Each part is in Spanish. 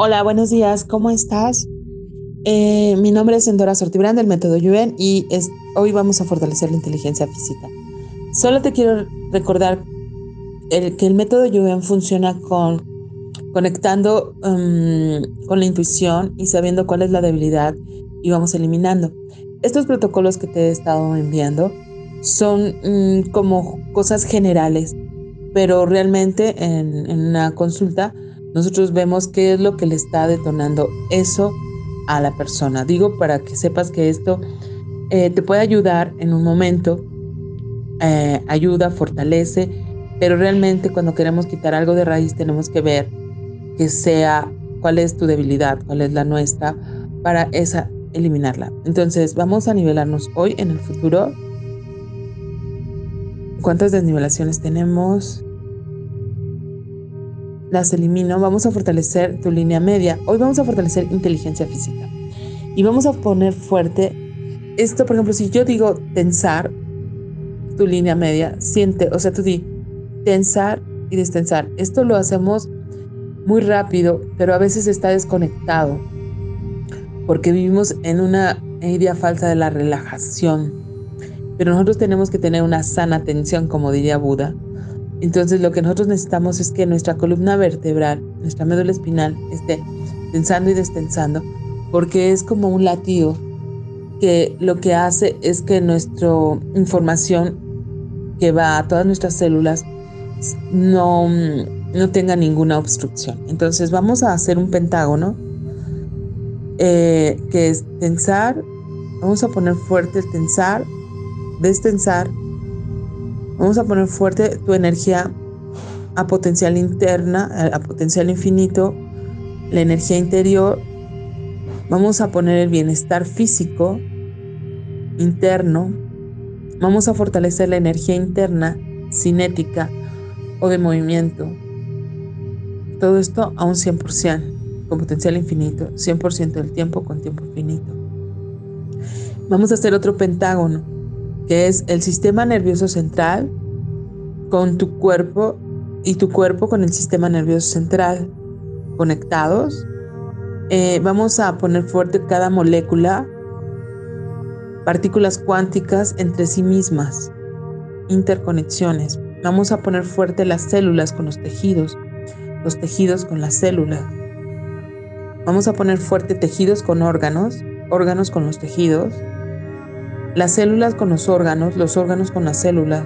Hola, buenos días, ¿cómo estás? Eh, mi nombre es Endora Sortibrán del método Yuen y hoy vamos a fortalecer la inteligencia física. Solo te quiero recordar que el método Yuen funciona con conectando um, con la intuición y sabiendo cuál es la debilidad y vamos eliminando. Estos protocolos que te he estado enviando son mm, como cosas generales, pero realmente en, en una consulta nosotros vemos qué es lo que le está detonando eso a la persona. Digo para que sepas que esto eh, te puede ayudar en un momento, eh, ayuda, fortalece, pero realmente cuando queremos quitar algo de raíz tenemos que ver que sea cuál es tu debilidad, cuál es la nuestra, para esa eliminarla. Entonces vamos a nivelarnos hoy en el futuro. ¿Cuántas desnivelaciones tenemos? Las elimino, vamos a fortalecer tu línea media. Hoy vamos a fortalecer inteligencia física. Y vamos a poner fuerte esto, por ejemplo, si yo digo tensar tu línea media, siente, o sea, tú di tensar y destensar. Esto lo hacemos muy rápido, pero a veces está desconectado porque vivimos en una idea falsa de la relajación. Pero nosotros tenemos que tener una sana tensión, como diría Buda, entonces lo que nosotros necesitamos es que nuestra columna vertebral, nuestra médula espinal, esté tensando y destensando, porque es como un latido que lo que hace es que nuestra información que va a todas nuestras células no, no tenga ninguna obstrucción. Entonces vamos a hacer un pentágono eh, que es tensar, vamos a poner fuerte el tensar, destensar Vamos a poner fuerte tu energía a potencial interna, a potencial infinito, la energía interior. Vamos a poner el bienestar físico interno. Vamos a fortalecer la energía interna, cinética o de movimiento. Todo esto a un 100%, con potencial infinito, 100% del tiempo con tiempo infinito. Vamos a hacer otro pentágono que es el sistema nervioso central con tu cuerpo y tu cuerpo con el sistema nervioso central conectados. Eh, vamos a poner fuerte cada molécula, partículas cuánticas entre sí mismas, interconexiones. Vamos a poner fuerte las células con los tejidos, los tejidos con las células. Vamos a poner fuerte tejidos con órganos, órganos con los tejidos, las células con los órganos, los órganos con las células,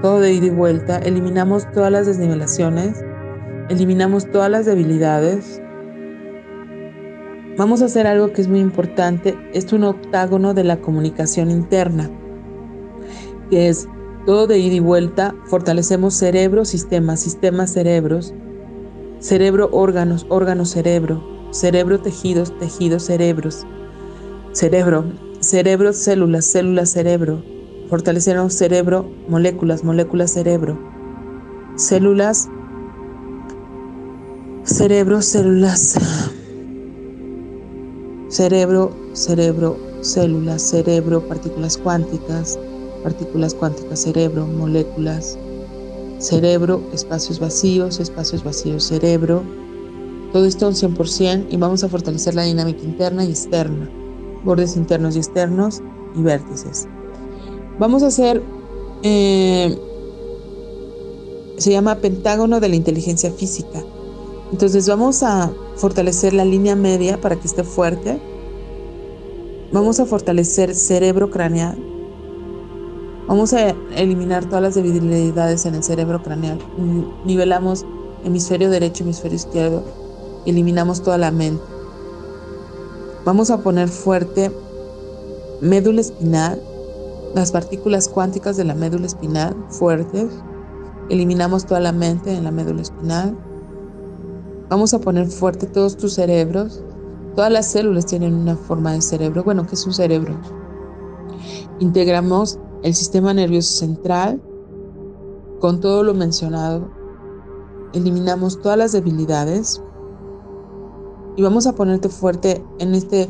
todo de ida y vuelta, eliminamos todas las desnivelaciones, eliminamos todas las debilidades. Vamos a hacer algo que es muy importante, es un octágono de la comunicación interna, que es todo de ida y vuelta, fortalecemos cerebro, sistema, sistema, cerebros, cerebro, órganos, órgano, cerebro, cerebro, tejidos, tejidos, cerebros, cerebro, cerebro, células, células, cerebro. Fortalecemos cerebro, moléculas, moléculas, cerebro. Células, cerebro, células. Cerebro, cerebro, células, cerebro, partículas cuánticas, partículas cuánticas, cerebro, moléculas, cerebro, espacios vacíos, espacios vacíos, cerebro. Todo esto un 100% y vamos a fortalecer la dinámica interna y externa bordes internos y externos y vértices. Vamos a hacer, eh, se llama pentágono de la inteligencia física. Entonces vamos a fortalecer la línea media para que esté fuerte. Vamos a fortalecer cerebro craneal. Vamos a eliminar todas las debilidades en el cerebro craneal. Nivelamos hemisferio derecho, hemisferio izquierdo. Eliminamos toda la mente. Vamos a poner fuerte médula espinal, las partículas cuánticas de la médula espinal fuertes. Eliminamos toda la mente en la médula espinal. Vamos a poner fuerte todos tus cerebros. Todas las células tienen una forma de cerebro. Bueno, ¿qué es un cerebro? Integramos el sistema nervioso central con todo lo mencionado. Eliminamos todas las debilidades y vamos a ponerte fuerte en, este,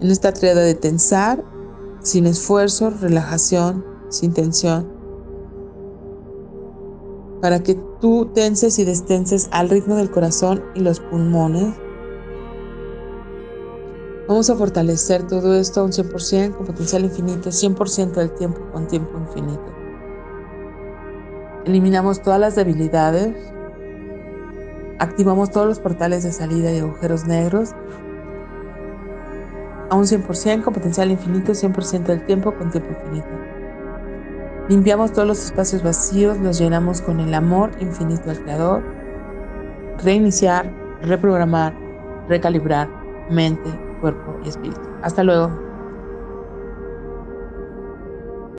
en esta triada de tensar, sin esfuerzo, relajación, sin tensión, para que tú tenses y destenses al ritmo del corazón y los pulmones Vamos a fortalecer todo esto a un 100% con potencial infinito, 100% del tiempo con tiempo infinito. Eliminamos todas las debilidades, activamos todos los portales de salida y agujeros negros a un 100% con potencial infinito, 100% del tiempo con tiempo infinito. Limpiamos todos los espacios vacíos, los llenamos con el amor infinito al Creador. Reiniciar, reprogramar, recalibrar mente, cuerpo y espíritu. Hasta luego.